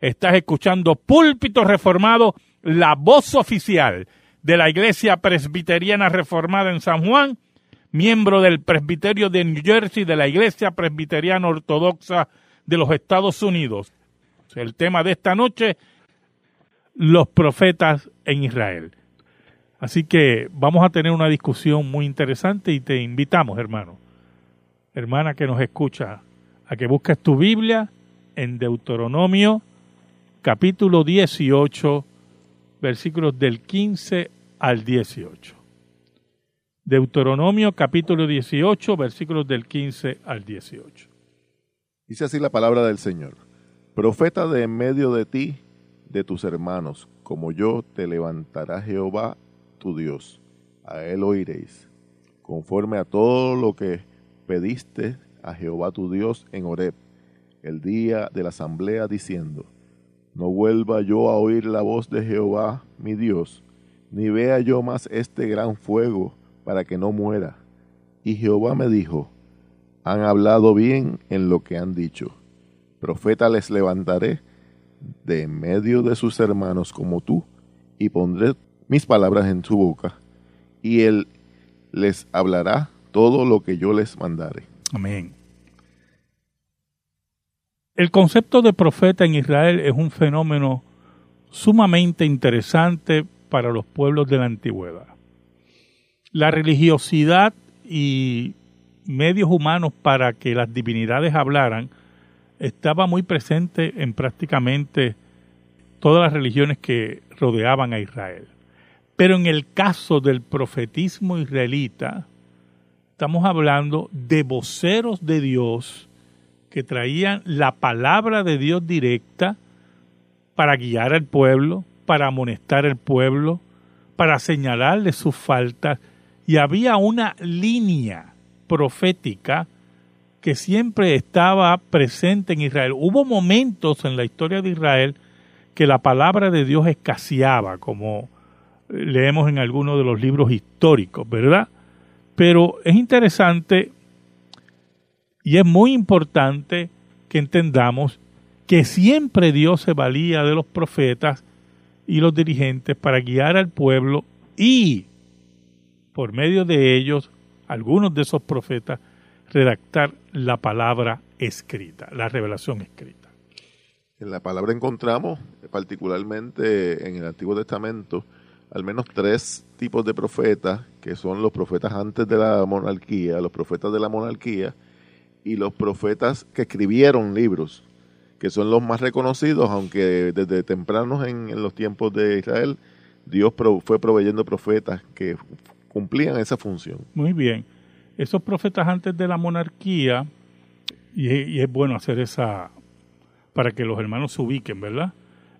Estás escuchando Púlpito Reformado, la voz oficial de la Iglesia Presbiteriana Reformada en San Juan, miembro del Presbiterio de New Jersey de la Iglesia Presbiteriana Ortodoxa de los Estados Unidos. El tema de esta noche, los profetas en Israel. Así que vamos a tener una discusión muy interesante y te invitamos, hermano, hermana que nos escucha, a que busques tu Biblia en Deuteronomio capítulo 18, versículos del 15 al 18. Deuteronomio capítulo 18, versículos del 15 al 18. Dice así la palabra del Señor. Profeta de en medio de ti, de tus hermanos, como yo te levantará Jehová tu Dios. A él oiréis, conforme a todo lo que pediste a Jehová tu Dios en Horeb, el día de la asamblea, diciendo, no vuelva yo a oír la voz de Jehová mi Dios, ni vea yo más este gran fuego para que no muera. Y Jehová me dijo, han hablado bien en lo que han dicho. Profeta les levantaré de medio de sus hermanos como tú, y pondré mis palabras en su boca, y él les hablará todo lo que yo les mandare. Amén. El concepto de profeta en Israel es un fenómeno sumamente interesante para los pueblos de la antigüedad. La religiosidad y medios humanos para que las divinidades hablaran estaba muy presente en prácticamente todas las religiones que rodeaban a Israel. Pero en el caso del profetismo israelita, estamos hablando de voceros de Dios que traían la palabra de Dios directa para guiar al pueblo, para amonestar al pueblo, para señalarle sus faltas. Y había una línea profética que siempre estaba presente en Israel. Hubo momentos en la historia de Israel que la palabra de Dios escaseaba, como leemos en algunos de los libros históricos, ¿verdad? Pero es interesante y es muy importante que entendamos que siempre Dios se valía de los profetas y los dirigentes para guiar al pueblo y, por medio de ellos, algunos de esos profetas, redactar la palabra escrita, la revelación escrita. En la palabra encontramos, particularmente en el Antiguo Testamento, al menos tres tipos de profetas, que son los profetas antes de la monarquía, los profetas de la monarquía, y los profetas que escribieron libros, que son los más reconocidos, aunque desde tempranos en, los tiempos de Israel, Dios fue proveyendo profetas que cumplían esa función. Muy bien. Esos profetas antes de la monarquía, y, es bueno hacer esa, para que los hermanos se ubiquen, ¿verdad?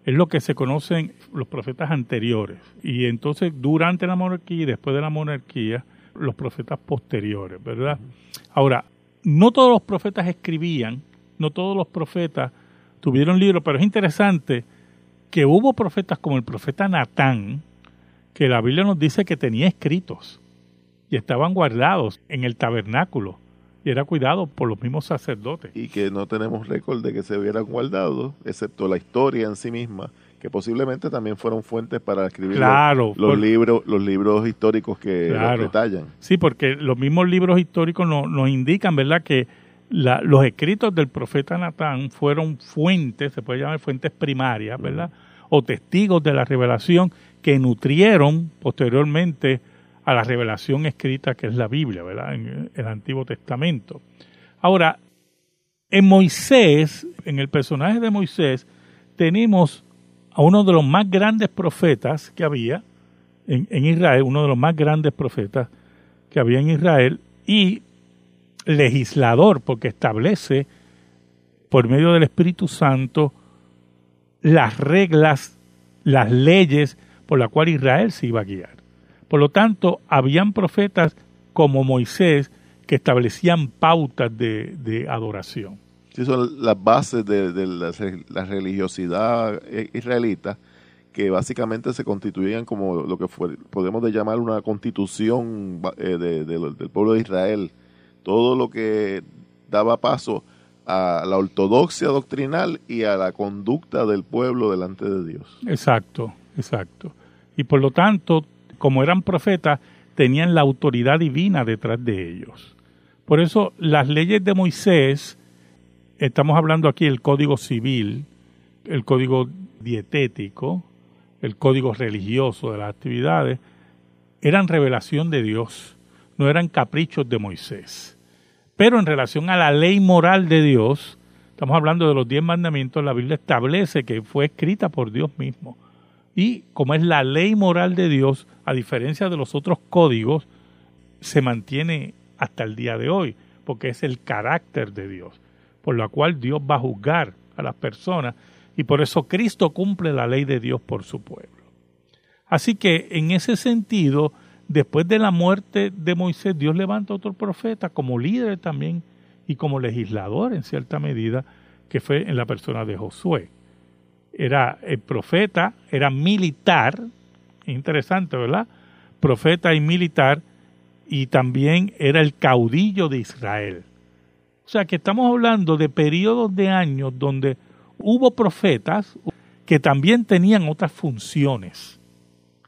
Es lo que se conocen los profetas anteriores. Y entonces durante la monarquía y después de la monarquía, los profetas posteriores, ¿verdad? Ahora, no todos los profetas escribían, no todos los profetas tuvieron libros, pero es interesante que hubo profetas como el profeta Natán, que la Biblia nos dice que tenía escritos y estaban guardados en el tabernáculo y era cuidado por los mismos sacerdotes. Y que no tenemos récord de que se hubieran guardado, excepto la historia en sí misma, que posiblemente también fueron fuentes para escribir los, libros los libros históricos que detallan. Sí, porque los mismos libros históricos nos, indican, ¿verdad?, que los escritos del profeta Natán fueron fuentes, se puede llamar fuentes primarias, ¿verdad?, o testigos de la revelación que nutrieron posteriormente a la revelación escrita que es la Biblia, ¿verdad?, en el Antiguo Testamento. Ahora, en Moisés, en el personaje de Moisés, tenemos a uno de los más grandes profetas que había en, Israel, uno de los más grandes profetas que había en Israel, y legislador, porque establece por medio del Espíritu Santo las reglas, las leyes por las cuales Israel se iba a guiar. Por lo tanto, habían profetas como Moisés que establecían pautas de, adoración. Sí, son las bases de, la, religiosidad israelita que básicamente se constituían como lo que fue, podemos llamar una constitución eh, del pueblo de Israel. Todo lo que daba paso a la ortodoxia doctrinal y a la conducta del pueblo delante de Dios. Exacto, exacto. Y por lo tanto, como eran profetas, tenían la autoridad divina detrás de ellos. Por eso las leyes de Moisés, estamos hablando aquí del código civil, el código dietético, el código religioso de las actividades, eran revelación de Dios, no eran caprichos de Moisés. Pero en relación a la ley moral de Dios, estamos hablando de los diez mandamientos, la Biblia establece que fue escrita por Dios mismo. Y como es la ley moral de Dios, a diferencia de los otros códigos, se mantiene hasta el día de hoy, porque es el carácter de Dios, por lo cual Dios va a juzgar a las personas y por eso Cristo cumple la ley de Dios por su pueblo. Así que en ese sentido, después de la muerte de Moisés, Dios levanta otro profeta como líder también y como legislador en cierta medida, que fue en la persona de Josué. Era el profeta, era militar, interesante, ¿verdad? Profeta y militar, y también era el caudillo de Israel. O sea que estamos hablando de periodos de años donde hubo profetas que también tenían otras funciones,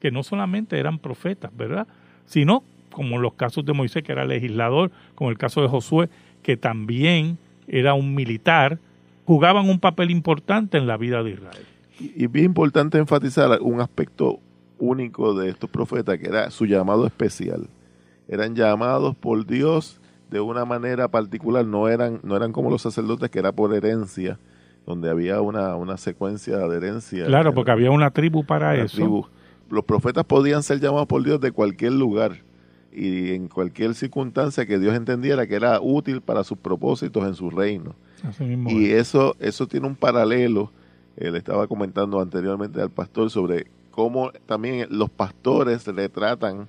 que no solamente eran profetas, ¿verdad? Sino, como en los casos de Moisés, que era legislador, como el caso de Josué, que también era un militar, jugaban un papel importante en la vida de Israel. Y es bien importante enfatizar un aspecto único de estos profetas, que era su llamado especial eran llamados por Dios de una manera particular, no eran, no eran como los sacerdotes que era por herencia, donde había una, una secuencia de herencia. Claro, porque había una tribu para eso. Los profetas podían ser llamados por Dios de cualquier lugar y en cualquier circunstancia que Dios entendiera que era útil para sus propósitos en su reino. y eso, eso tiene un paralelo, le estaba comentando anteriormente al pastor sobre cómo también los pastores retratan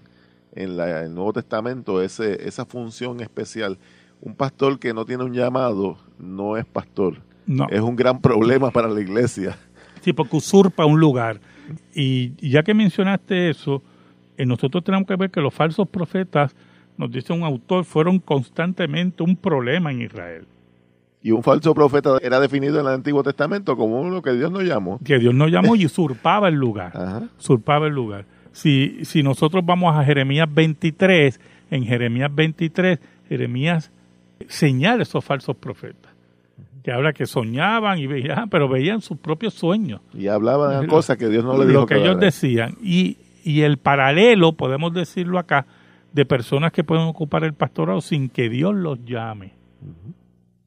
en la, el Nuevo Testamento ese, esa función especial. Un pastor que no tiene un llamado no es pastor. No. Es un gran problema para la iglesia. Sí, porque usurpa un lugar. Y ya que mencionaste eso, eh, nosotros tenemos que ver que los falsos profetas, nos dice un autor, fueron constantemente un problema en Israel. Y un falso profeta era definido en el Antiguo Testamento como uno que Dios no llamó. Que Dios no llamó y usurpaba el lugar. Usurpaba el lugar. Si, si nosotros vamos a Jeremías 23, en Jeremías 23, Jeremías señala esos falsos profetas. Que habla que soñaban y veían, pero veían sus propios sueños. Y hablaban de cosas que Dios no le dijo. Lo que, ellos decían. Y, y el paralelo, podemos decirlo acá, de personas que pueden ocupar el pastorado sin que Dios los llame.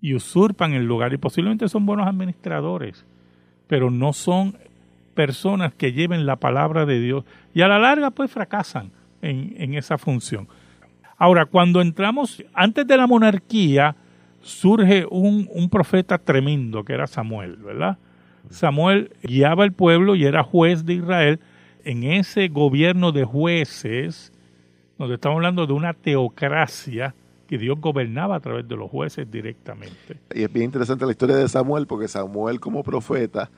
Y usurpan el lugar. Y posiblemente son buenos administradores, pero no son personas que lleven la palabra de Dios y a la larga pues fracasan en, esa función. Ahora, cuando entramos, antes de la monarquía, surge un, un, profeta tremendo que era Samuel, ¿verdad? Samuel guiaba al pueblo y era juez de Israel. En ese gobierno de jueces, donde estamos hablando de una teocracia, que Dios gobernaba a través de los jueces directamente. Y es bien interesante la historia de Samuel, porque Samuel como profeta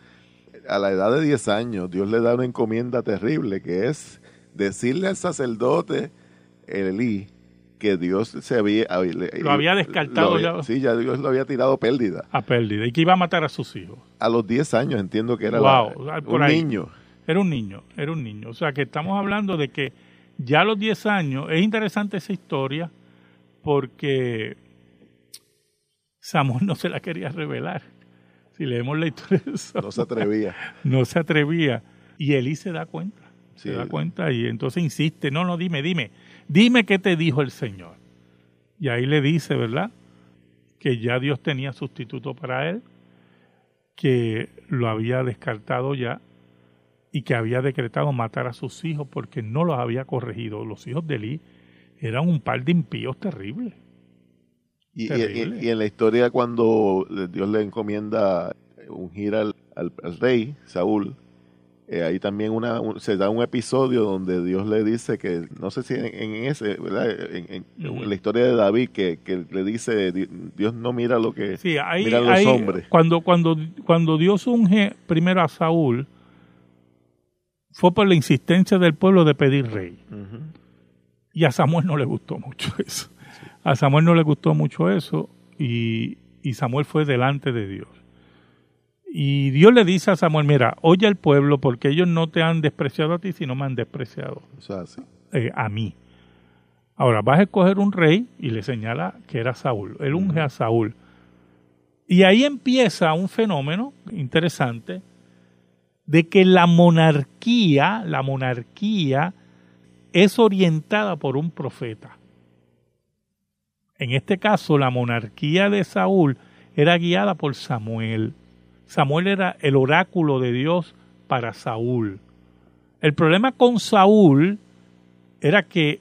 a la edad de 10 años, Dios le da una encomienda terrible, que es decirle al sacerdote Elí que Dios se había... Lo había descartado ya. Sí, ya Dios lo había tirado pérdida. A pérdida. Y que iba a matar a sus hijos. A los 10 años entiendo que era un niño. Era un niño, era un niño. O sea que estamos hablando de que ya a los 10 años, es interesante esa historia porque Samuel no se la quería revelar. Si leemos la historia de No se atrevía. no se atrevía. Y Elí se da cuenta. Se da cuenta y entonces insiste, no, no, dime, dime, dime qué te dijo el Señor. Y ahí le dice, ¿verdad? Que ya Dios tenía sustituto para él, que lo había descartado ya y que había decretado matar a sus hijos porque no los había corregido. Los hijos de Elí eran un par de impíos terribles. Y, en la historia cuando Dios le encomienda ungir al, al, al rey Saúl, eh, ahí también una, un- se da un episodio donde Dios le dice que, no sé si en, en ese, ¿verdad? En, en- en Ujú. la historia de David, que, que le dice, "Di- Dios no mira lo que Sí, ahí, los ahí, hombres. Cuando, cuando, cuando Dios unge primero a Saúl, fue por la insistencia del pueblo de pedir rey. Y a Samuel no le gustó mucho eso. A Samuel no le gustó mucho eso y, y Samuel fue delante de Dios. Y Dios le dice a Samuel, mira, oye al pueblo porque ellos no te han despreciado a ti, sino me han despreciado eh, a mí. Ahora vas a escoger un rey y le señala que era Saúl. Él unge a Saúl. Y ahí empieza un fenómeno interesante de que la monarquía, la monarquía es orientada por un profeta. En este caso, la monarquía de Saúl era guiada por Samuel. Samuel era el oráculo de Dios para Saúl. El problema con Saúl era que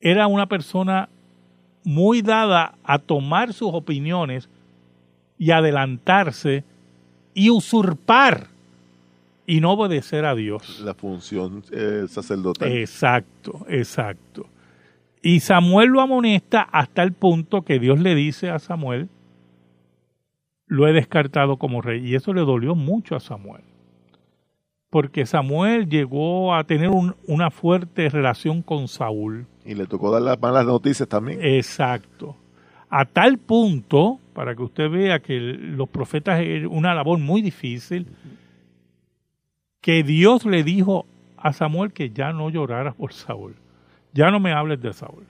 era una persona muy dada a tomar sus opiniones y adelantarse y usurpar y no obedecer a Dios. La función eh, sacerdotal. Exacto, exacto. Y Samuel lo amonesta hasta el punto que Dios le dice a Samuel, lo he descartado como rey. Y eso le dolió mucho a Samuel. Porque Samuel llegó a tener un- una fuerte relación con Saúl. Y le tocó dar las malas noticias también. Exacto. A tal punto, para que usted vea que los profetas es una labor muy difícil, que Dios le dijo a Samuel que ya no llorara por Saúl. Ya no me hables de Saúl.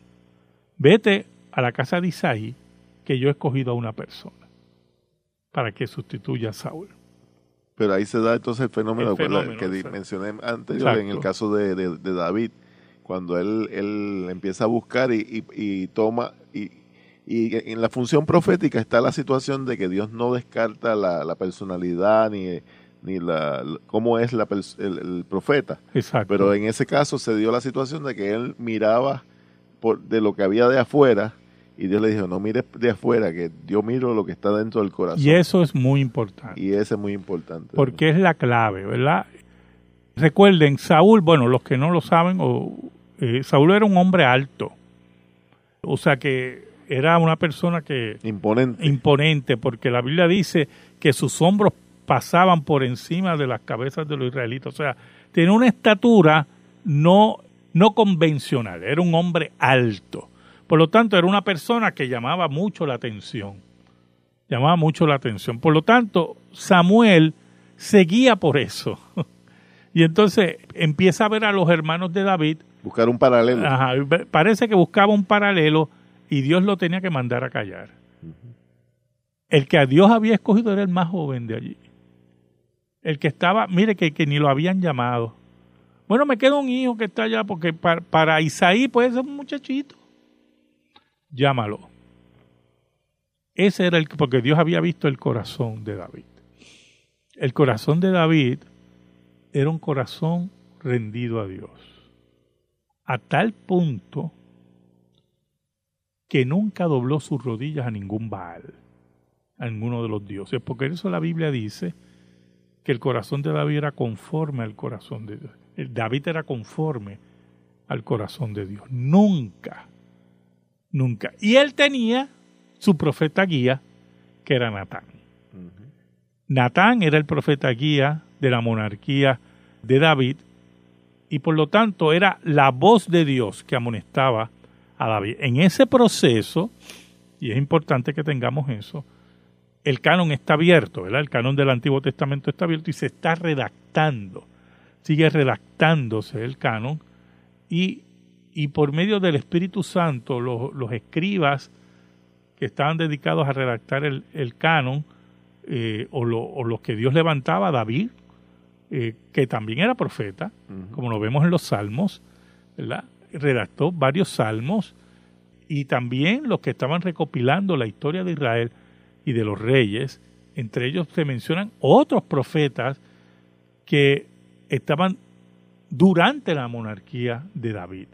Vete a la casa de Isaí, que yo he escogido a una persona para que sustituya a Saúl. Pero ahí se da entonces el fenómeno, El ¿verdad? fenómeno, que exacto. mencioné anterior en el caso de, de- de David, cuando él, él empieza a buscar y, y- y toma, y, y en la función profética está la situación de que Dios no descarta la, la personalidad ni, ni la, cómo es la el, el profeta. Exacto. Pero en ese caso se dio la situación de que él miraba por, de lo que había de afuera y Dios le dijo, no mires de afuera, que yo miro lo que está dentro del corazón. y eso es muy importante. Y ese es muy importante. porque es la clave, ¿verdad? Recuerden, Saúl, bueno, los que no lo saben, o, eh, Saúl era un hombre alto, o sea que era una persona que Imponente. imponente, porque la Biblia dice que sus hombros pasaban por encima de las cabezas de los israelitas, o sea, tenía una estatura no, no convencional, era un hombre alto. Por lo tanto, era una persona que llamaba mucho la atención. Llamaba mucho la atención. Por lo tanto, Samuel seguía por eso. Y entonces empieza a ver a los hermanos de David. Buscar un paralelo. Ajá, parece que buscaba un paralelo y Dios lo tenía que mandar a callar. El que a Dios había escogido era el más joven de allí. El que estaba, mire que, que ni lo habían llamado. Bueno, me queda un hijo que está allá porque para, para Isaí puede ser un muchachito. Llámalo. Ese era el porque Dios había visto el corazón de David. El corazón de David era un corazón rendido a Dios. A tal punto que nunca dobló sus rodillas a ningún Baal, a ninguno de los dioses. Porque eso la Biblia dice que el corazón de David era conforme al corazón de Dios. David era conforme al corazón de Dios. Nunca, nunca. Y él tenía su profeta guía, que era Natán. Natán era el profeta guía de la monarquía de David y por lo tanto era la voz de Dios que amonestaba a David. En ese proceso, y es importante que tengamos eso, el canon está abierto, ¿verdad? El canon del Antiguo Testamento está abierto y se está redactando, sigue redactándose el canon y, y por medio del Espíritu Santo los, los escribas que estaban dedicados a redactar el, el canon, eh, o, lo- o los que Dios levantaba, David, eh, que también era profeta, como lo vemos en los salmos, ¿verdad? redactó varios salmos y también los que estaban recopilando la historia de Israel y de los reyes, entre ellos se mencionan otros profetas que estaban durante la monarquía de David.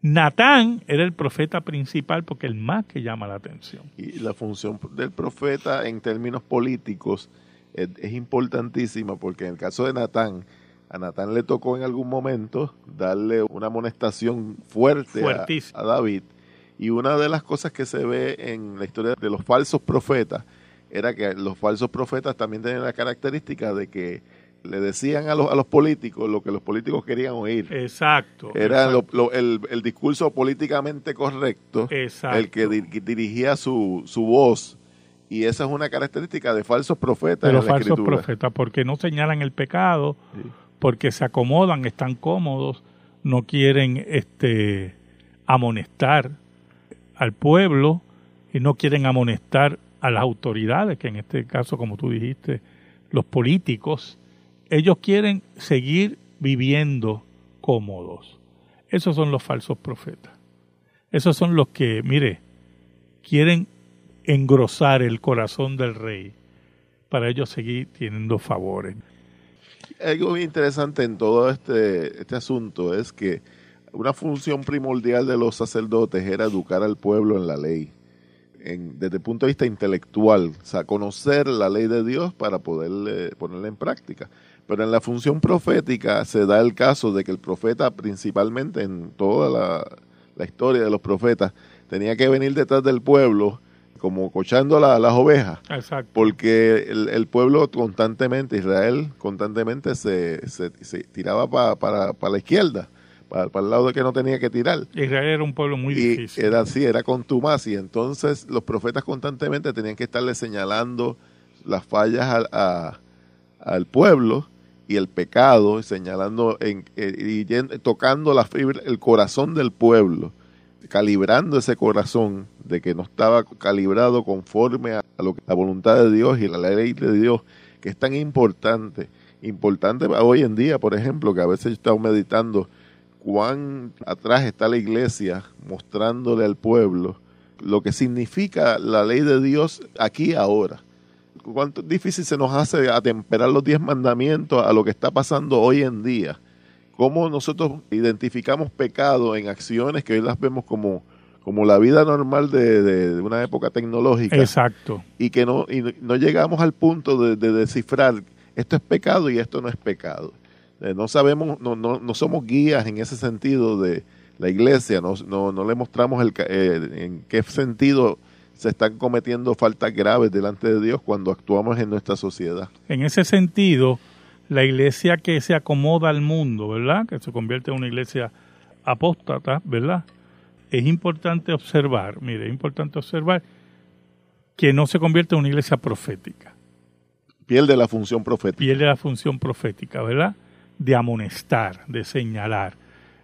Natán era el profeta principal porque el más que llama la atención. Y la función del profeta en términos políticos es, es importantísima porque en el caso de Natán, a Natán le tocó en algún momento darle una amonestación fuerte a David. Y una de las cosas que se ve en la historia de los falsos profetas era que los falsos profetas también tenían la característica de que le decían a los, a los políticos lo que los políticos querían oír. Exacto. Era lo- exacto, lo- el, el discurso políticamente correcto, exacto. el que di- dirigía su, su voz. Y esa es una característica de falsos profetas de los en la falsos escritura. profetas, porque no señalan el pecado, Sí. porque se acomodan, están cómodos, no quieren este amonestar al pueblo y no quieren amonestar a las autoridades, que en este caso, como tú dijiste, los políticos, ellos quieren seguir viviendo cómodos. Esos son los falsos profetas. Esos son los que, mire, quieren engrosar el corazón del rey para ellos seguir teniendo favores. Algo muy interesante en todo este, este asunto es que una función primordial de los sacerdotes era educar al pueblo en la ley, en- desde el punto de vista intelectual, o sea, conocer la ley de Dios para poder ponerla en práctica. Pero en la función profética se da el caso de que el profeta, principalmente en toda la, la historia de los profetas, tenía que venir detrás del pueblo como cochando la- las ovejas Exacto. porque el, el pueblo constantemente, Israel constantemente se, se, se tiraba pa- para, para la izquierda, para, para el lado de que no tenía que tirar. Israel era un pueblo muy y difícil. era así, era contumaz. Y entonces los profetas constantemente tenían que estarle señalando las fallas al, a- al pueblo y el pecado, señalando en, eh, y tocando la fibra, el corazón del pueblo, calibrando ese corazón de que no estaba calibrado conforme a, lo que- la voluntad de Dios y la ley de Dios, que es tan importante. Importante hoy en día, por ejemplo, que a veces yo he estado meditando cuán atrás está la iglesia mostrándole al pueblo lo que significa la ley de Dios aquí y ahora. Cuánto difícil se nos hace atemperar los diez mandamientos a lo que está pasando hoy en día. Cómo nosotros identificamos pecado en acciones que hoy las vemos como, como la vida normal de, de- de una época tecnológica Exacto. y que no, y no llegamos al punto de, de descifrar esto es pecado y esto no es pecado. Eh, no sabemos, no, no, no somos guías en ese sentido de la iglesia, no, no, no le mostramos el, eh, en qué sentido se están cometiendo faltas graves delante de Dios cuando actuamos en nuestra sociedad. En ese sentido, la iglesia que se acomoda al mundo, ¿verdad? Que se convierte en una iglesia apóstata, ¿verdad? Es importante observar, mire, es importante observar que no se convierte en una iglesia profética. Pierde la función profética. pierde la función profética, ¿verdad? De amonestar, de señalar.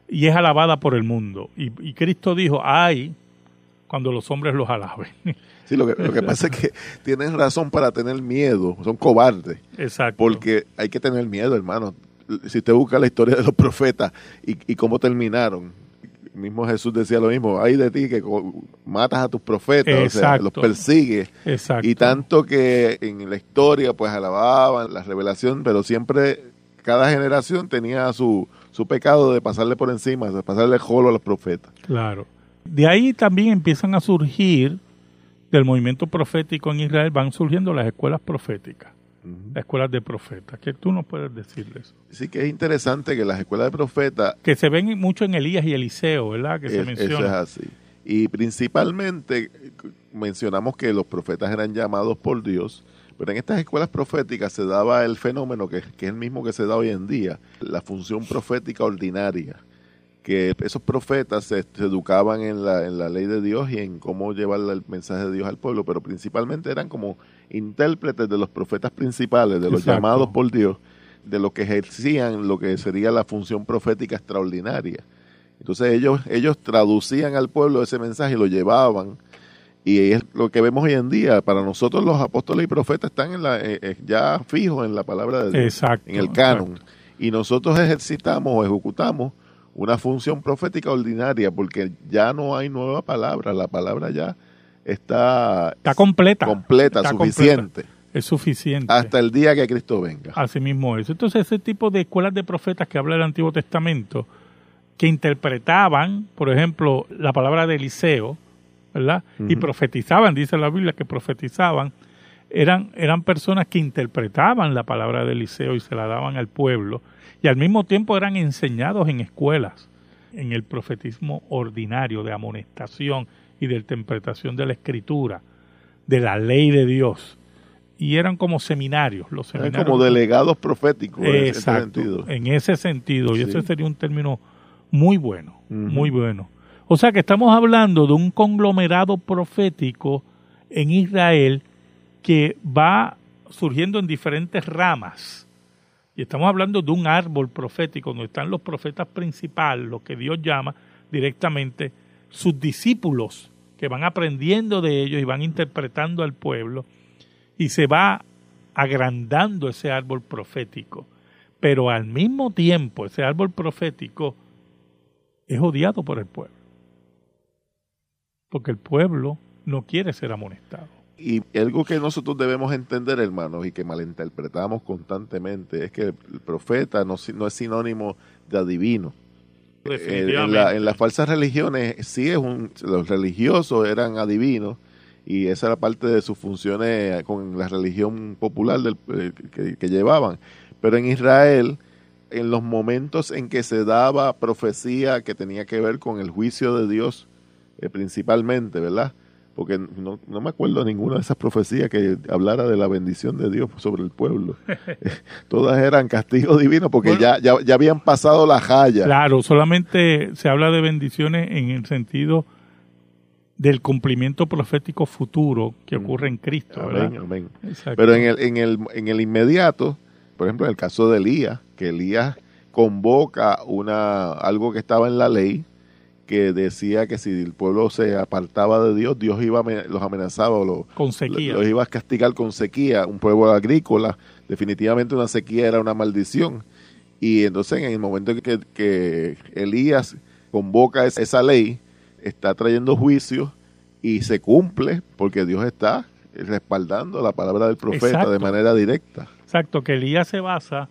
Y es alabada por el mundo. Y, y Cristo dijo, ay, cuando los hombres los alaben. Sí, lo que, lo que pasa es que tienen razón para tener miedo, son cobardes. Exacto. Porque hay que tener miedo, hermano. Si usted busca la historia de los profetas y, y cómo terminaron, mismo Jesús decía lo mismo, hay de ti que matas a tus profetas, o sea, los persigues. Exacto. Y tanto que en la historia pues alababan la revelación, pero siempre cada generación tenía su, su pecado de pasarle por encima, de pasarle el jolo a los profetas. Claro. De ahí también empiezan a surgir, del movimiento profético en Israel, van surgiendo las escuelas proféticas, las escuelas de profetas. ¿Qué tú nos puedes decir de eso? Sí que es interesante que las escuelas de profetas Que se ven mucho en Elías y Eliseo, ¿verdad? Que se Es- menciona. Eso es así. Y principalmente mencionamos que los profetas eran llamados por Dios, pero en estas escuelas proféticas se daba el fenómeno que, que es el mismo que se da hoy en día, la función profética ordinaria, que esos profetas se, se educaban en la, en la ley de Dios y en cómo llevar el mensaje de Dios al pueblo, pero principalmente eran como intérpretes de los profetas principales, de los Exacto. llamados por Dios, de los que ejercían lo que sería la función profética extraordinaria. Entonces ellos, ellos traducían al pueblo ese mensaje y lo llevaban. Y es lo que vemos hoy en día. Para nosotros los apóstoles y profetas están en la, eh, eh, ya fijos en la palabra de Dios, Exacto, en el canon. exacto. Y nosotros ejercitamos o ejecutamos una función profética ordinaria porque ya no hay nueva palabra. La palabra ya está, Está completa. completa, Está suficiente. Es suficiente. Hasta el día que Cristo venga. Así mismo es. Entonces, ese tipo de escuelas de profetas que habla el Antiguo Testamento, que interpretaban, por ejemplo, la palabra de Eliseo, ¿verdad? Y profetizaban, dice la Biblia, que profetizaban, eran, eran personas que interpretaban la palabra de Eliseo y se la daban al pueblo, y al mismo tiempo eran enseñados en escuelas, en el profetismo ordinario de amonestación y de interpretación de la escritura, de la ley de Dios. Y eran como seminarios, los seminarios. Eran como delegados proféticos en ese sentido. En ese sentido, y ese sería un término muy bueno, muy bueno. O sea que estamos hablando de un conglomerado profético en Israel que va surgiendo en diferentes ramas. Y estamos hablando de un árbol profético donde están los profetas principales, lo que Dios llama directamente sus discípulos, que van aprendiendo de ellos y van interpretando al pueblo, y se va agrandando ese árbol profético. Pero al mismo tiempo ese árbol profético es odiado por el pueblo. Porque el pueblo no quiere ser amonestado. Y algo que nosotros debemos entender, hermanos, y que malinterpretamos constantemente, es que el profeta no, es sinónimo de adivino. Eh, en, las falsas religiones, sí es un, los religiosos eran adivinos, y esa era parte de sus funciones con la religión popular del, eh, que, llevaban. Pero en Israel, en los momentos en que se daba profecía que tenía que ver con el juicio de Dios, eh, principalmente, ¿verdad? porque no, no, me acuerdo ninguna de esas profecías que hablara de la bendición de Dios sobre el pueblo. Todas eran castigos divinos porque ya, ya, ya, habían pasado la jaya. Claro, solamente se habla de bendiciones en el sentido del cumplimiento profético futuro que mm. ocurre en Cristo. Amén, amén. Pero en el, en, el, en el inmediato, por ejemplo, en el caso de Elías, que Elías convoca una algo que estaba en la ley, que decía que si el pueblo se apartaba de Dios, Dios iba los amenazaba o los, los iba a castigar con sequía. Un pueblo agrícola, definitivamente una sequía era una maldición. Y entonces en el momento que, que Elías convoca esa ley, está trayendo juicio y se cumple porque Dios está respaldando la palabra del profeta de manera directa. Exacto, que Elías se basa,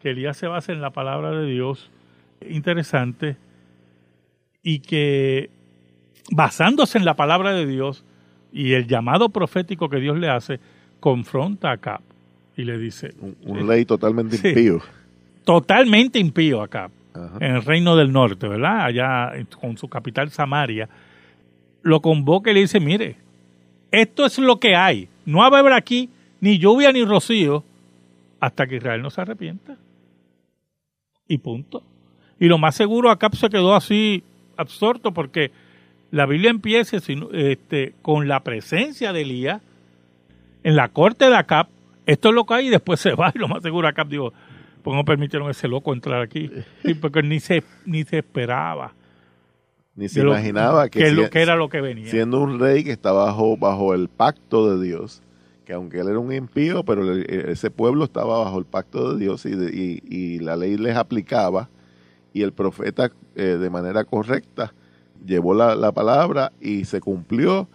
que Elías se basa en la palabra de Dios. Interesante y que basándose en la palabra de Dios y el llamado profético que Dios le hace, confronta a Acab y le dice... Un, ley totalmente impío. Totalmente impío Acab, en el reino del norte, ¿verdad? Allá con su capital Samaria. Lo convoca y le dice, mire, esto es lo que hay. No va a haber aquí ni lluvia ni rocío hasta que Israel no se arrepienta. Y punto. Y lo más seguro, Acab se quedó así absorto porque la Biblia empieza este, con la presencia de Elías en la corte de Acab. Esto es lo que hay y después se va y lo más seguro Acab dijo, pues no permitieron a ese loco entrar aquí. porque ni se, ni se esperaba. Ni se imaginaba que, lo, que era lo que venía. Siendo un rey que estaba bajo, bajo el pacto de Dios, que aunque él era un impío, pero ese pueblo estaba bajo el pacto de Dios y, y, y la ley les aplicaba y el profeta eh, de manera correcta llevó la, palabra y se cumplió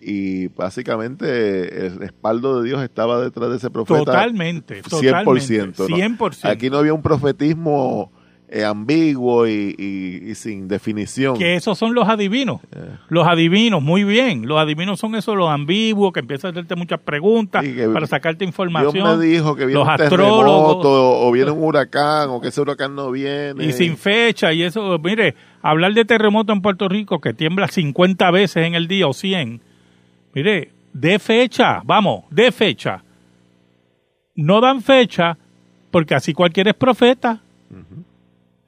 y básicamente el respaldo de Dios estaba detrás de ese profeta. Totalmente, 100%. 100%. Aquí no había un profetismo eh, ambiguo y, sin definición. Que esos son los adivinos. Eh. Los adivinos, muy bien. Los adivinos son esos los ambiguos que empiezan a hacerte muchas preguntas para sacarte información. Dios me dijo que viene un terremoto o viene un huracán o que ese huracán no viene. Y sin fecha y eso, mire, hablar de terremoto en Puerto Rico que tiembla 50 veces en el día o 100. Mire, de fecha, vamos, de fecha. No dan fecha porque así cualquiera es profeta.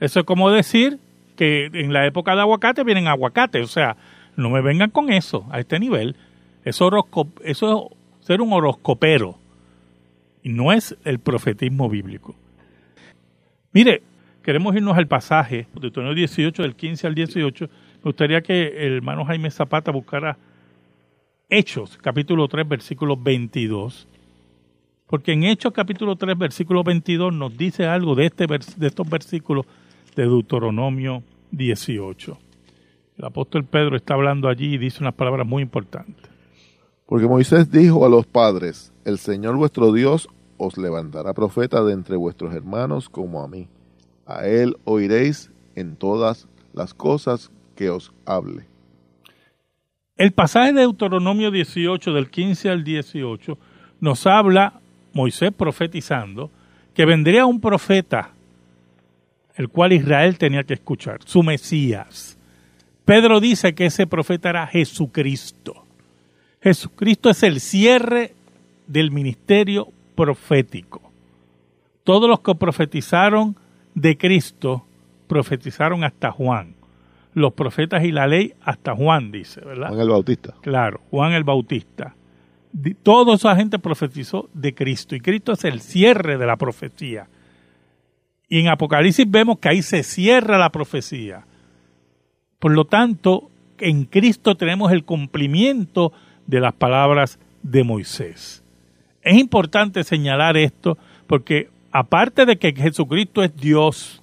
Eso es como decir que en la época de aguacate vienen aguacates. O sea, no me vengan con eso a este nivel. Eso, eso es ser un horoscopero. Y no es el profetismo bíblico. Mire, queremos irnos al pasaje, de Deuteronomio 18, del 15 al 18. Me gustaría que el hermano Jaime Zapata buscara Hechos, capítulo 3, versículo 22. Porque en Hechos, capítulo 3, versículo 22, nos dice algo de, este, de estos versículos de Deuteronomio 18. El apóstol Pedro está hablando allí y dice unas palabras muy importantes. Porque Moisés dijo a los padres, el Señor vuestro Dios os levantará profeta de entre vuestros hermanos como a mí. A él oiréis en todas las cosas que os hable. El pasaje de Deuteronomio 18, del 15 al 18, nos habla Moisés profetizando que vendría un profeta, el cual Israel tenía que escuchar, su Mesías. Pedro dice que ese profeta era Jesucristo. Jesucristo es el cierre del ministerio profético. Todos los que profetizaron de Cristo profetizaron hasta Juan. Los profetas y la ley hasta Juan, dice, ¿verdad? Juan el Bautista. Claro, Juan el Bautista. Toda esa gente profetizó de Cristo y Cristo es el cierre de la profecía. Y en Apocalipsis vemos que ahí se cierra la profecía. Por lo tanto, en Cristo tenemos el cumplimiento de las palabras de Moisés. Es importante señalar esto porque aparte de que Jesucristo es Dios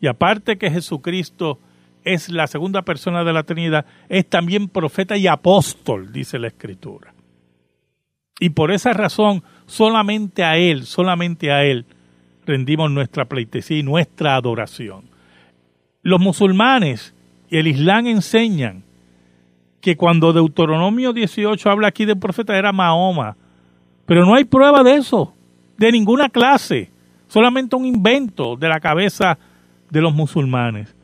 y aparte que Jesucristo es la segunda persona de la Trinidad, es también profeta y apóstol, dice la Escritura. Y por esa razón, solamente a Él, solamente a Él, rendimos nuestra pleitesía y nuestra adoración. Los musulmanes y el Islam enseñan que cuando Deuteronomio 18 habla aquí del profeta era Mahoma, pero no hay prueba de eso, de ninguna clase, solamente un invento de la cabeza de los musulmanes.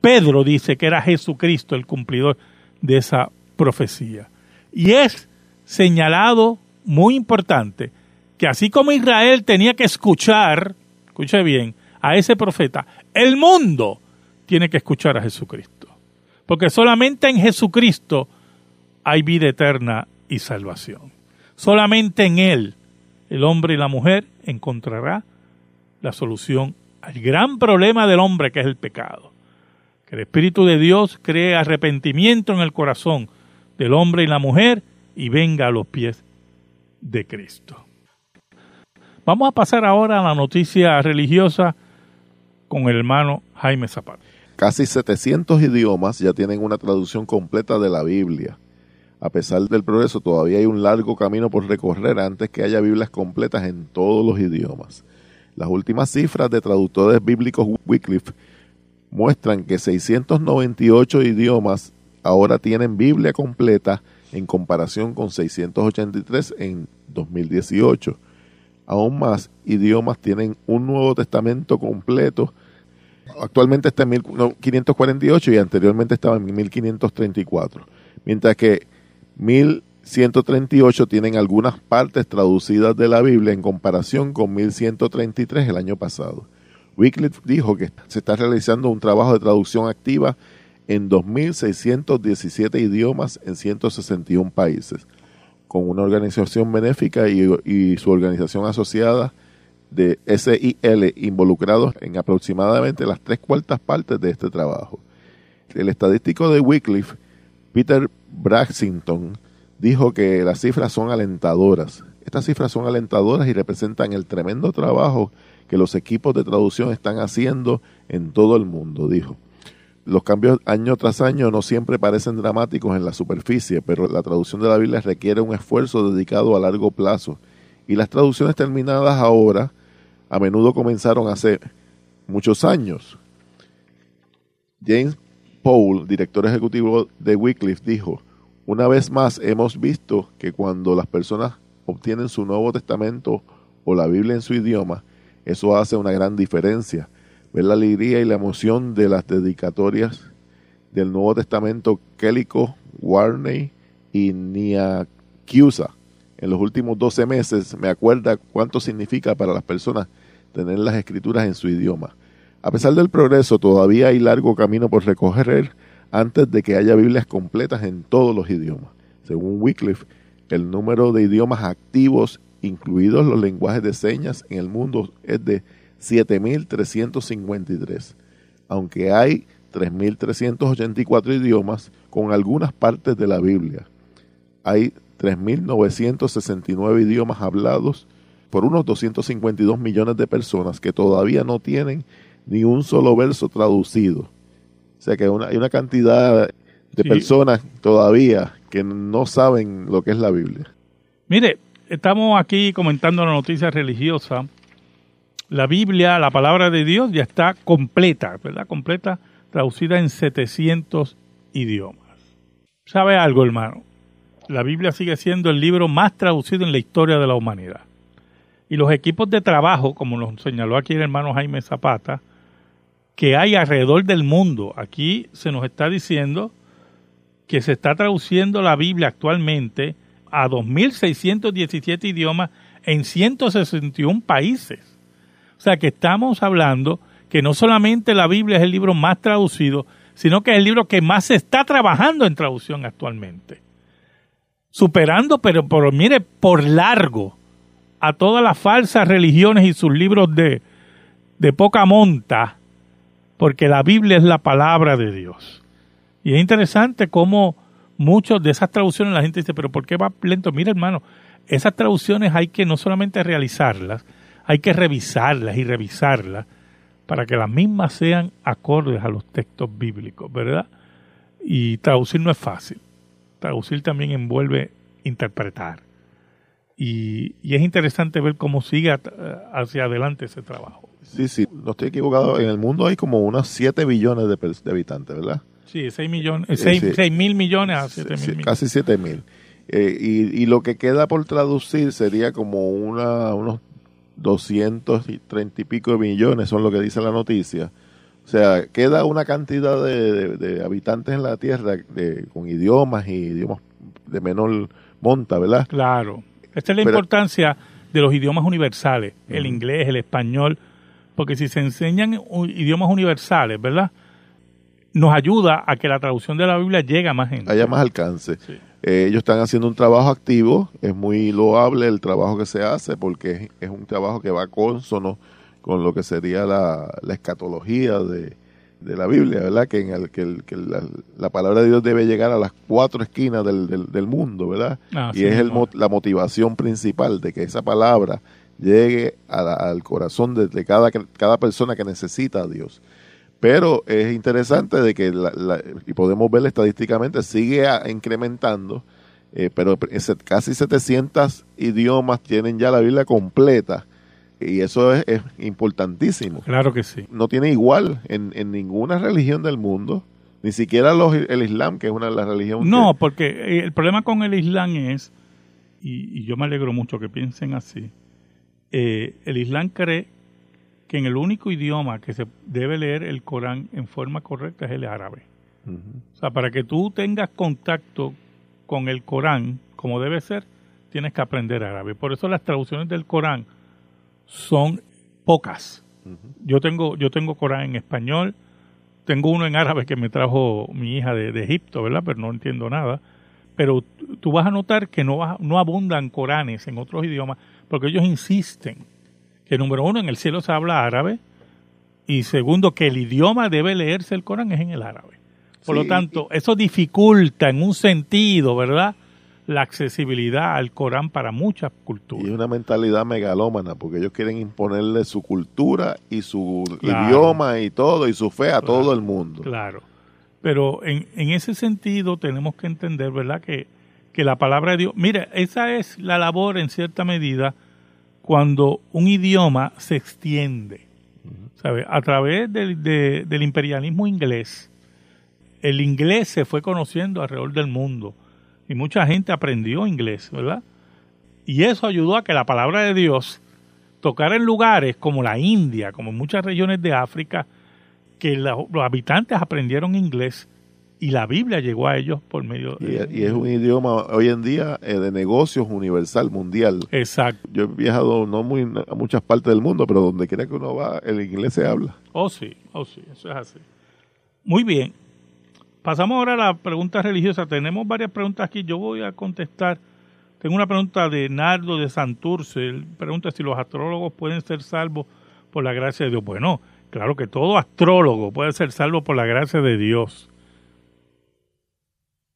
Pedro dice que era Jesucristo el cumplidor de esa profecía. Y es señalado muy importante que así como Israel tenía que escuchar, escuche bien, a ese profeta, el mundo tiene que escuchar a Jesucristo. Porque solamente en Jesucristo hay vida eterna y salvación. Solamente en Él el hombre y la mujer encontrará la solución al gran problema del hombre que es el pecado. Que el Espíritu de Dios cree arrepentimiento en el corazón del hombre y la mujer y venga a los pies de Cristo. Vamos a pasar ahora a la noticia religiosa con el hermano Jaime Zapata. Casi 700 idiomas ya tienen una traducción completa de la Biblia. A pesar del progreso, todavía hay un largo camino por recorrer antes que haya Biblias completas en todos los idiomas. Las últimas cifras de traductores bíblicos Wycliffe muestran que 698 idiomas ahora tienen Biblia completa en comparación con 683 en 2018. Aún más idiomas tienen un Nuevo Testamento completo. Actualmente está en 1548 y anteriormente estaba en 1534. Mientras que 1138 tienen algunas partes traducidas de la Biblia en comparación con 1133 el año pasado. Wycliffe dijo que se está realizando un trabajo de traducción activa en 2.617 idiomas en 161 países, con una organización benéfica y, su organización asociada de SIL involucrados en aproximadamente las tres cuartas partes de este trabajo. El estadístico de Wycliffe, Peter Braxington, dijo que las cifras son alentadoras. Estas cifras son alentadoras y representan el tremendo trabajo que los equipos de traducción están haciendo en todo el mundo, dijo. Los cambios año tras año no siempre parecen dramáticos en la superficie, pero la traducción de la Biblia requiere un esfuerzo dedicado a largo plazo. Y las traducciones terminadas ahora a menudo comenzaron hace muchos años. James Paul, director ejecutivo de Wycliffe, dijo, una vez más hemos visto que cuando las personas obtienen su Nuevo Testamento o la Biblia en su idioma, eso hace una gran diferencia ver la alegría y la emoción de las dedicatorias del Nuevo Testamento Kélico, Warney y Niakiusa. En los últimos 12 meses me acuerda cuánto significa para las personas tener las escrituras en su idioma. A pesar del progreso, todavía hay largo camino por recorrer antes de que haya Biblias completas en todos los idiomas. Según Wycliffe, el número de idiomas activos, incluidos los lenguajes de señas en el mundo, es de 7.353, aunque hay 3.384 idiomas con algunas partes de la Biblia. Hay 3.969 idiomas hablados por unos 252 millones de personas que todavía no tienen ni un solo verso traducido. O sea que hay una, cantidad de personas todavía que no saben lo que es la Biblia. Mire, estamos aquí comentando la noticia religiosa la Biblia, la palabra de Dios, ya está completa, ¿verdad? Completa, traducida en 700 idiomas. ¿Sabe algo, hermano? la Biblia sigue siendo el libro más traducido en la historia de la humanidad. Y los equipos de trabajo, como nos señaló aquí el hermano Jaime Zapata, que hay alrededor del mundo. Aquí se nos está diciendo que se está traduciendo la Biblia actualmente a 2.617 idiomas en 161 países. O sea que estamos hablando que no solamente la Biblia es el libro más traducido, sino que es el libro que más se está trabajando en traducción actualmente. Superando, pero, pero mire, por largo, a todas las falsas religiones y sus libros de, de poca monta, porque la Biblia es la palabra de Dios. Y es interesante cómo muchas de esas traducciones la gente dice, pero ¿por qué va lento? Mira, hermano, esas traducciones hay que no solamente realizarlas, hay que revisarlas y revisarlas para que las mismas sean acordes a los textos bíblicos, ¿verdad? Y traducir no es fácil. Traducir también envuelve interpretar. Y, es interesante ver cómo sigue hacia adelante ese trabajo. Sí, sí, no estoy equivocado. En el mundo hay como unos 7 billones de, habitantes, ¿verdad? Sí, 6, millones, 6, mil millones a 7 mil. Casi 7 mil. Eh, y, lo que queda por traducir sería como una, unos 230 y pico de millones, son lo que dice la noticia. O sea, queda una cantidad de, habitantes en la Tierra de, con idiomas y idiomas de menor monta, ¿verdad? Claro. Esta es la importancia de los idiomas universales, el inglés, el español, porque si se enseñan idiomas universales, ¿verdad? Nos ayuda a que la traducción de la Biblia llegue a más gente. Haya más alcance. Eh, ellos están haciendo un trabajo activo, es muy loable el trabajo que se hace porque es, un trabajo que va consono con lo que sería la, escatología de, la Biblia, ¿verdad? Que, en el, que, la, palabra de Dios debe llegar a las cuatro esquinas del, mundo, ¿verdad? Ah, y es la motivación principal de que esa palabra llegue al corazón de, cada, cada persona que necesita a Dios. Pero es interesante de que, y podemos ver estadísticamente, sigue incrementando, eh, pero casi 700 idiomas tienen ya la Biblia completa. Y eso es, importantísimo. Claro que sí. No tiene igual en, ninguna religión del mundo, ni siquiera los, el Islam, que es una de las religiones. No, porque eh, el problema con el Islam es, y, yo me alegro mucho que piensen así, eh, el Islam cree que en el único idioma que se debe leer el Corán en forma correcta es el árabe. O sea, para que tú tengas contacto con el Corán como debe ser, tienes que aprender árabe. Por eso las traducciones del Corán son pocas. Yo tengo yo tengo Corán en español, tengo uno en árabe que me trajo mi hija de, Egipto, ¿verdad? Pero no entiendo nada. Pero tú vas a notar que no, no abundan Coranes en otros idiomas porque ellos insisten que número uno, en el cielo se habla árabe, y segundo, que el idioma debe leerse el Corán es en el árabe. Por lo tanto, eso dificulta en un sentido, ¿verdad? La accesibilidad al Corán para muchas culturas. Y una mentalidad megalómana, porque ellos quieren imponerle su cultura y su idioma y todo, y su fe a todo el mundo. Claro. Pero en, en ese sentido tenemos que entender, ¿verdad? Que, que la palabra de Dios, mire, esa es la labor en cierta medida cuando un idioma se extiende. ¿sabe? A través del, del imperialismo inglés, el inglés se fue conociendo alrededor del mundo y mucha gente aprendió inglés, ¿verdad? Y eso ayudó a que la palabra de Dios tocara en lugares como la India, como muchas regiones de África, que los habitantes aprendieron inglés y la Biblia llegó a ellos por medio de... Y, es un idioma hoy en día eh, de negocios universal, mundial. Exacto. Yo he viajado no muy a muchas partes del mundo, pero donde quiera que uno va, el inglés se habla. Oh, sí, oh, sí, eso es así. Muy bien. Pasamos ahora a la pregunta religiosa. Tenemos varias preguntas aquí. Yo voy a contestar. Tengo una pregunta de Nardo de Santurce. Él pregunta si los astrólogos pueden ser salvos por la gracia de Dios. Bueno, claro que todo astrólogo puede ser salvo por la gracia de Dios.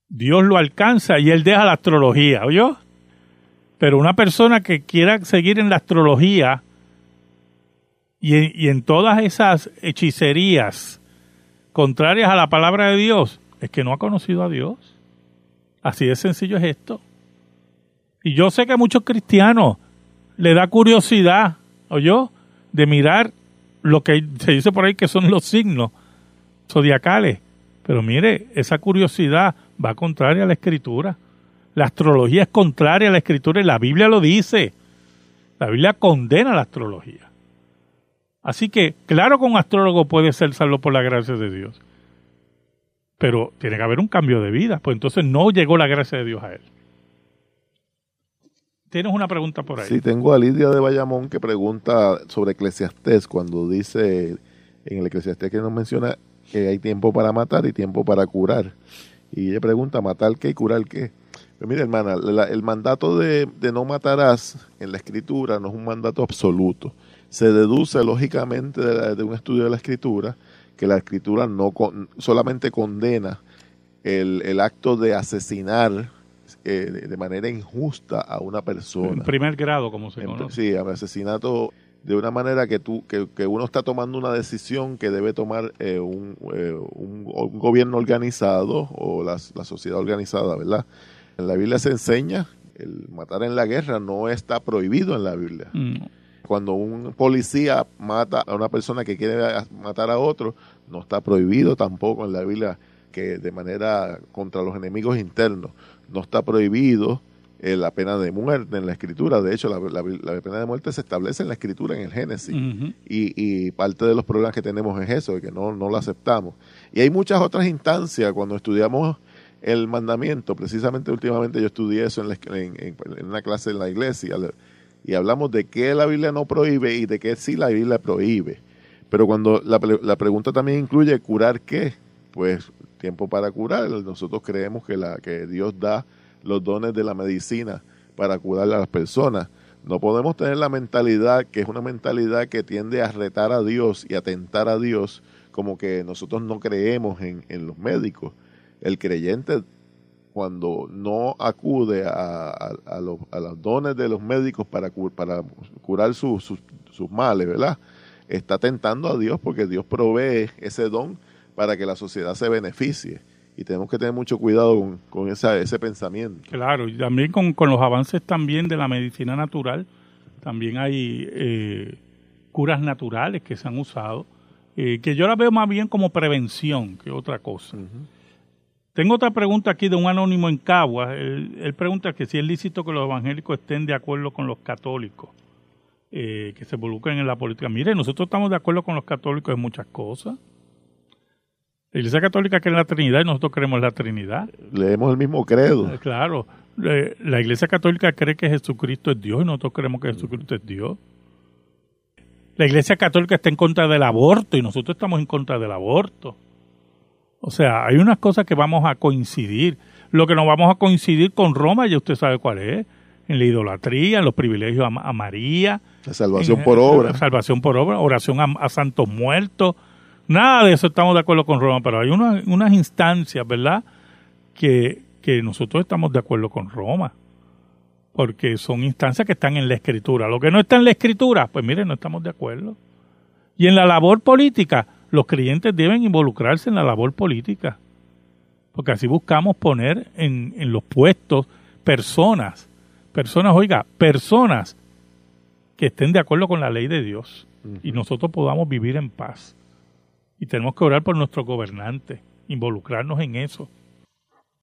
Dios lo alcanza y él deja la astrología, ¿oyó? Pero una persona que quiera seguir en la astrología y en, todas esas hechicerías contrarias a la palabra de Dios, es que no ha conocido a Dios. Así de sencillo es esto. Y yo sé que a muchos cristianos le da curiosidad, ¿oyó? De mirar lo que se dice por ahí que son los signos zodiacales. Pero mire, esa curiosidad va contraria a la escritura. La astrología es contraria a la escritura y la Biblia lo dice. La Biblia condena la astrología. Así que, claro que un astrólogo puede ser salvo por la gracia de Dios. Pero tiene que haber un cambio de vida. Pues entonces no llegó la gracia de Dios a él. ¿Tienes una pregunta por ahí? Sí, tengo a Lidia de Bayamón que pregunta sobre Eclesiastés, cuando dice en el Eclesiastés que nos menciona que hay tiempo para matar y tiempo para curar. Y ella pregunta, ¿matar qué y curar qué? Pues mira, hermana, el mandato de, no matarás en la escritura no es un mandato absoluto. Se deduce lógicamente de, un estudio de la escritura que la escritura no solamente condena el, el acto de asesinar eh, de manera injusta a una persona. En primer grado, como se conoce. Sí, asesinato de una manera que tú que, uno está tomando una decisión que debe tomar eh, eh, un, un, gobierno organizado o la, sociedad organizada, ¿verdad? En la Biblia se enseña el matar en la guerra no está prohibido en la Biblia. Mm. Cuando un policía mata a una persona que quiere matar a otro, no está prohibido tampoco en la Biblia que de manera contra los enemigos internos no está prohibido eh, la pena de muerte en la escritura. De hecho, la, pena de muerte se establece en la escritura, en el Génesis. y, parte de los problemas que tenemos es eso, de que no, no lo aceptamos. Y hay muchas otras instancias cuando estudiamos el mandamiento. Precisamente últimamente yo estudié eso en, en, una clase en la iglesia y hablamos de qué la Biblia no prohíbe y de qué sí la Biblia prohíbe. Pero cuando la, la pregunta también incluye curar qué, pues tiempo para curar. Nosotros creemos que, la, que Dios da los dones de la medicina para curar a las personas. No podemos tener la mentalidad que es una mentalidad que tiende a retar a Dios y a tentar a Dios como que nosotros no creemos en, en los médicos. El creyente cuando no acude a, a, los, a, los, dones de los médicos para, para curar sus, males, ¿verdad? Está tentando a Dios porque Dios provee ese don para que la sociedad se beneficie. Y tenemos que tener mucho cuidado con, con ese pensamiento. Claro, y también con, los avances también de la medicina natural, también hay eh, curas naturales que se han usado, eh, que yo la veo más bien como prevención que otra cosa. Tengo otra pregunta aquí de un anónimo en Cagua. Él, pregunta que si es lícito que los evangélicos estén de acuerdo con los católicos eh, que se involucren en la política. Mire, nosotros estamos de acuerdo con los católicos en muchas cosas. La Iglesia Católica cree en la Trinidad y nosotros creemos en la Trinidad. Leemos el mismo credo. Eh, claro. La Iglesia Católica cree que Jesucristo es Dios y nosotros creemos que Jesucristo es Dios. La Iglesia Católica está en contra del aborto y nosotros estamos en contra del aborto. O sea, hay unas cosas que vamos a coincidir. Lo que no vamos a coincidir con Roma, ya usted sabe cuál es. En la idolatría, en los privilegios a, María. La salvación por obra. La salvación por obra, oración a santos muertos Nada de eso estamos de acuerdo con Roma, pero hay unas instancias, ¿verdad?, que, que nosotros estamos de acuerdo con Roma, porque son instancias que están en la escritura. Lo que no está en la escritura, pues miren, no estamos de acuerdo. Y en la labor política, los creyentes deben involucrarse en la labor política, porque así buscamos poner en, en los puestos personas, personas, oiga, personas que estén de acuerdo con la ley de Dios y nosotros podamos vivir en paz. Y tenemos que orar por nuestros gobernantes, involucrarnos en eso.